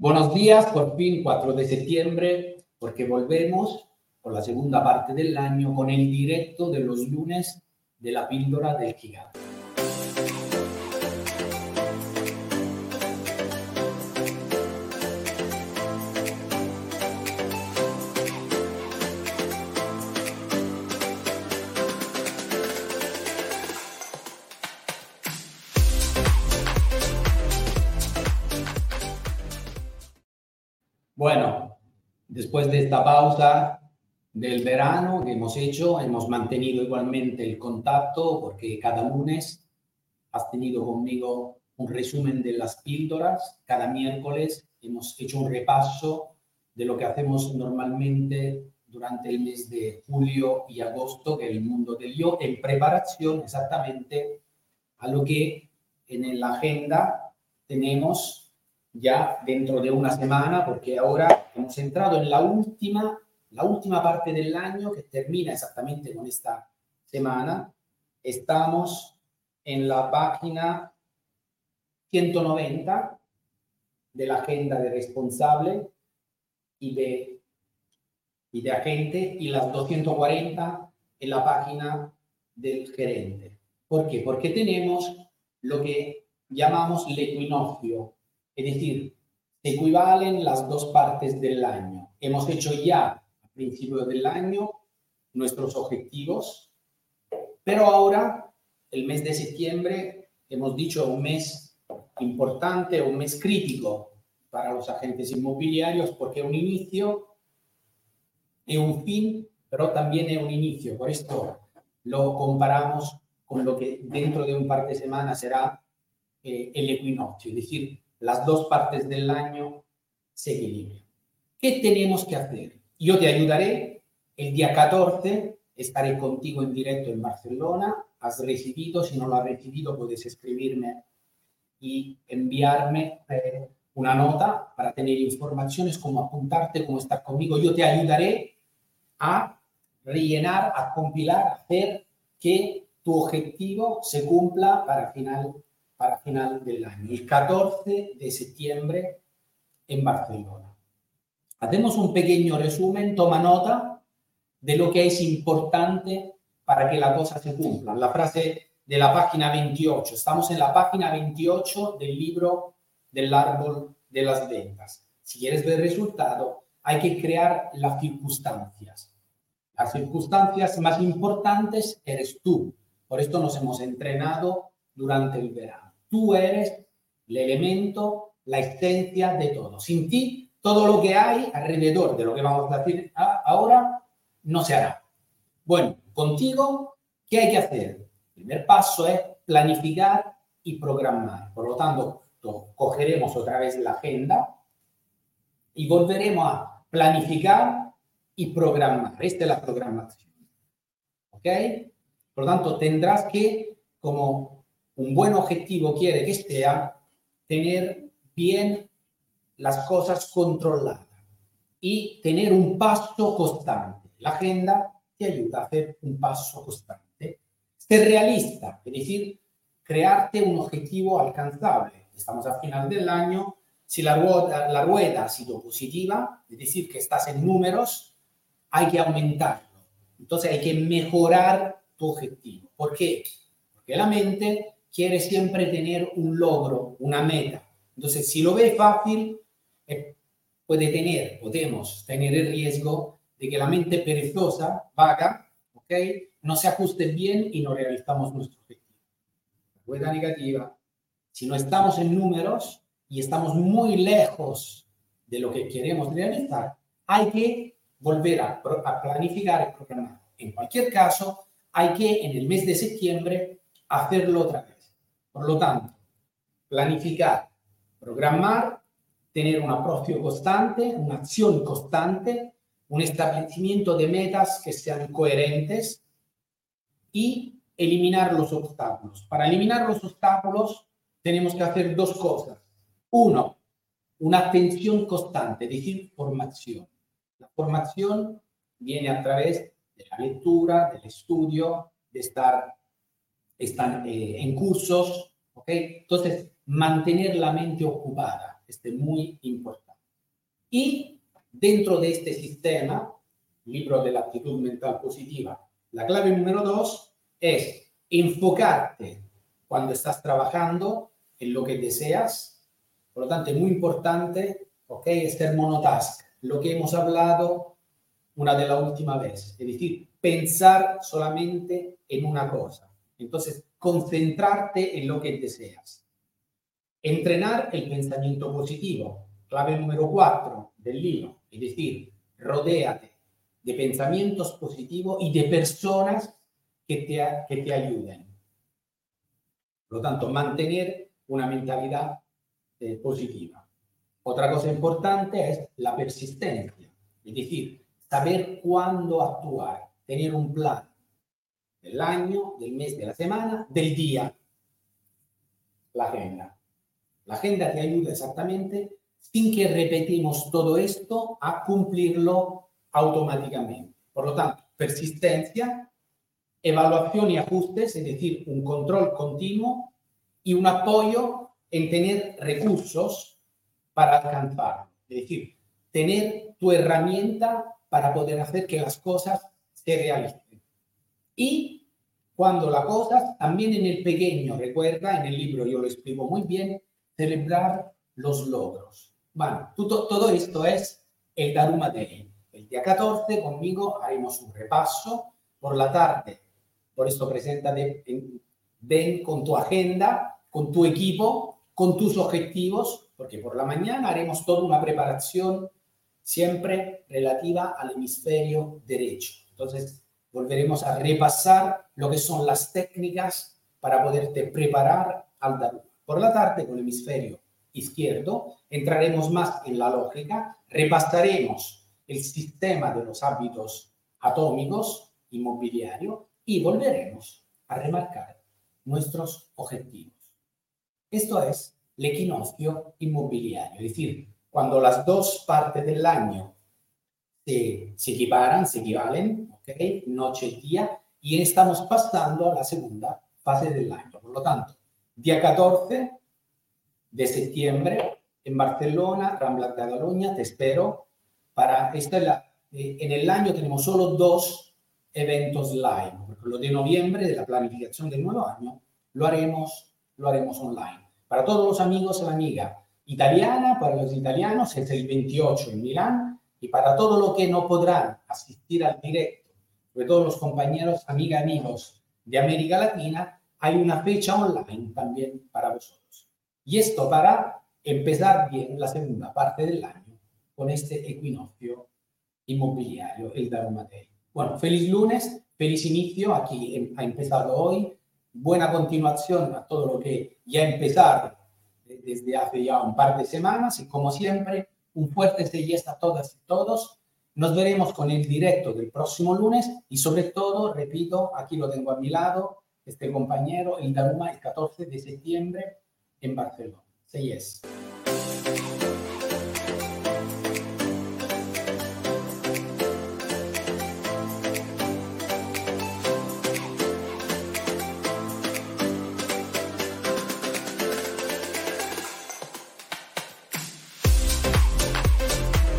Buenos días, por fin 4 de septiembre, porque volvemos con la segunda parte del año con el directo de los lunes de la píldora del gigante. Bueno, después de esta pausa del verano que hemos hecho, hemos mantenido igualmente el contacto porque cada lunes has tenido conmigo un resumen de las píldoras. Cada miércoles hemos hecho un repaso de lo que hacemos normalmente durante el mes de julio y agosto, que el mundo del yo, en preparación exactamente a lo que en la agenda tenemos ya dentro de una semana, porque ahora hemos entrado en la última, la última parte del año que termina exactamente con esta semana. Estamos en la página 190 de la agenda de responsable y de, y de agente y las 240 en la página del gerente. ¿Por qué? Porque tenemos lo que llamamos el equinoccio es decir, se equivalen las dos partes del año. Hemos hecho ya a principio del año nuestros objetivos, pero ahora, el mes de septiembre, hemos dicho un mes importante, un mes crítico para los agentes inmobiliarios porque es un inicio y un fin, pero también es un inicio. Por esto lo comparamos con lo que dentro de un par de semanas será eh, el equinoccio, es decir, las dos partes del año se equilibran. ¿Qué tenemos que hacer? Yo te ayudaré. El día 14 estaré contigo en directo en Barcelona. Has recibido, si no lo has recibido, puedes escribirme y enviarme eh, una nota para tener informaciones, cómo apuntarte, cómo estar conmigo. Yo te ayudaré a rellenar, a compilar, a hacer que tu objetivo se cumpla para final final del año, el 14 de septiembre en Barcelona. Hacemos un pequeño resumen, toma nota de lo que es importante para que la cosa se cumpla. La frase de la página 28. Estamos en la página 28 del libro del árbol de las ventas. Si quieres ver resultado, hay que crear las circunstancias. Las circunstancias más importantes eres tú. Por esto nos hemos entrenado durante el verano. Tú eres el elemento, la esencia de todo. Sin ti, todo lo que hay alrededor de lo que vamos a decir ahora no se hará. Bueno, contigo, ¿qué hay que hacer? El primer paso es planificar y programar. Por lo tanto, cogeremos otra vez la agenda y volveremos a planificar y programar. Esta es la programación. ¿Ok? Por lo tanto, tendrás que, como un buen objetivo quiere que sea tener bien las cosas controladas y tener un paso constante. La agenda te ayuda a hacer un paso constante. Ser realista, es decir, crearte un objetivo alcanzable. Estamos al final del año. Si la rueda, la rueda ha sido positiva, es decir, que estás en números, hay que aumentarlo. Entonces hay que mejorar tu objetivo. ¿Por qué? Porque la mente quiere siempre tener un logro, una meta. Entonces, si lo ve fácil, eh, puede tener, podemos tener el riesgo de que la mente perezosa, vaga, ¿ok? No se ajuste bien y no realizamos nuestro objetivo. La rueda negativa, si no estamos en números y estamos muy lejos de lo que queremos realizar, hay que volver a, a planificar y programar. En cualquier caso, hay que en el mes de septiembre hacerlo otra vez. Por lo tanto, planificar, programar, tener un aprocio constante, una acción constante, un establecimiento de metas que sean coherentes y eliminar los obstáculos. Para eliminar los obstáculos tenemos que hacer dos cosas. Uno, una atención constante, es decir, formación. La formación viene a través de la lectura, del estudio, de estar están eh, en cursos, ¿ok? Entonces, mantener la mente ocupada, este es muy importante. Y dentro de este sistema, libro de la actitud mental positiva, la clave número dos es enfocarte cuando estás trabajando en lo que deseas. Por lo tanto, es muy importante, ¿ok? Es ser monotask, lo que hemos hablado una de la última vez. Es decir, pensar solamente en una cosa. Entonces, concentrarte en lo que deseas. Entrenar el pensamiento positivo, clave número cuatro del libro, es decir, rodéate de pensamientos positivos y de personas que te, que te ayuden. Por lo tanto, mantener una mentalidad eh, positiva. Otra cosa importante es la persistencia, es decir, saber cuándo actuar, tener un plan del año, del mes, de la semana, del día. La agenda. La agenda te ayuda exactamente sin que repetimos todo esto a cumplirlo automáticamente. Por lo tanto, persistencia, evaluación y ajustes, es decir, un control continuo y un apoyo en tener recursos para alcanzarlo. Es decir, tener tu herramienta para poder hacer que las cosas se realicen. Y cuando la cosa, también en el pequeño, recuerda, en el libro yo lo explico muy bien, celebrar los logros. Bueno, todo, todo esto es el Daruma Day. El día 14 conmigo haremos un repaso por la tarde. Por esto presenta ven con tu agenda, con tu equipo, con tus objetivos, porque por la mañana haremos toda una preparación siempre relativa al hemisferio derecho. Entonces, volveremos a repasar lo que son las técnicas para poderte preparar al Daruma. Por la tarde, con el hemisferio izquierdo, entraremos más en la lógica, repasaremos el sistema de los hábitos atómicos inmobiliario y volveremos a remarcar nuestros objetivos. Esto es el equinoccio inmobiliario, es decir, cuando las dos partes del año se, se equiparan, se equivalen, Noche y día, y estamos pasando a la segunda fase del año. Por lo tanto, día 14 de septiembre en Barcelona, Rambla Cataluña, te espero. Para esta eh, en el año tenemos solo dos eventos live, porque lo de noviembre, de la planificación del nuevo año, lo haremos, lo haremos online. Para todos los amigos y la amiga italiana, para los italianos es el 28 en Milán, y para todo lo que no podrán asistir al directo de todos los compañeros, amigas, amigos de América Latina, hay una fecha online también para vosotros. Y esto para empezar bien la segunda parte del año con este equinoccio inmobiliario, el Daruma Day. Bueno, feliz lunes, feliz inicio, aquí ha empezado hoy, buena continuación a todo lo que ya ha empezado desde hace ya un par de semanas y como siempre, un fuerte sellesta a todas y todos nos veremos con el directo del próximo lunes y sobre todo, repito, aquí lo tengo a mi lado, este compañero, el Daruma, el 14 de septiembre en Barcelona. Sí es.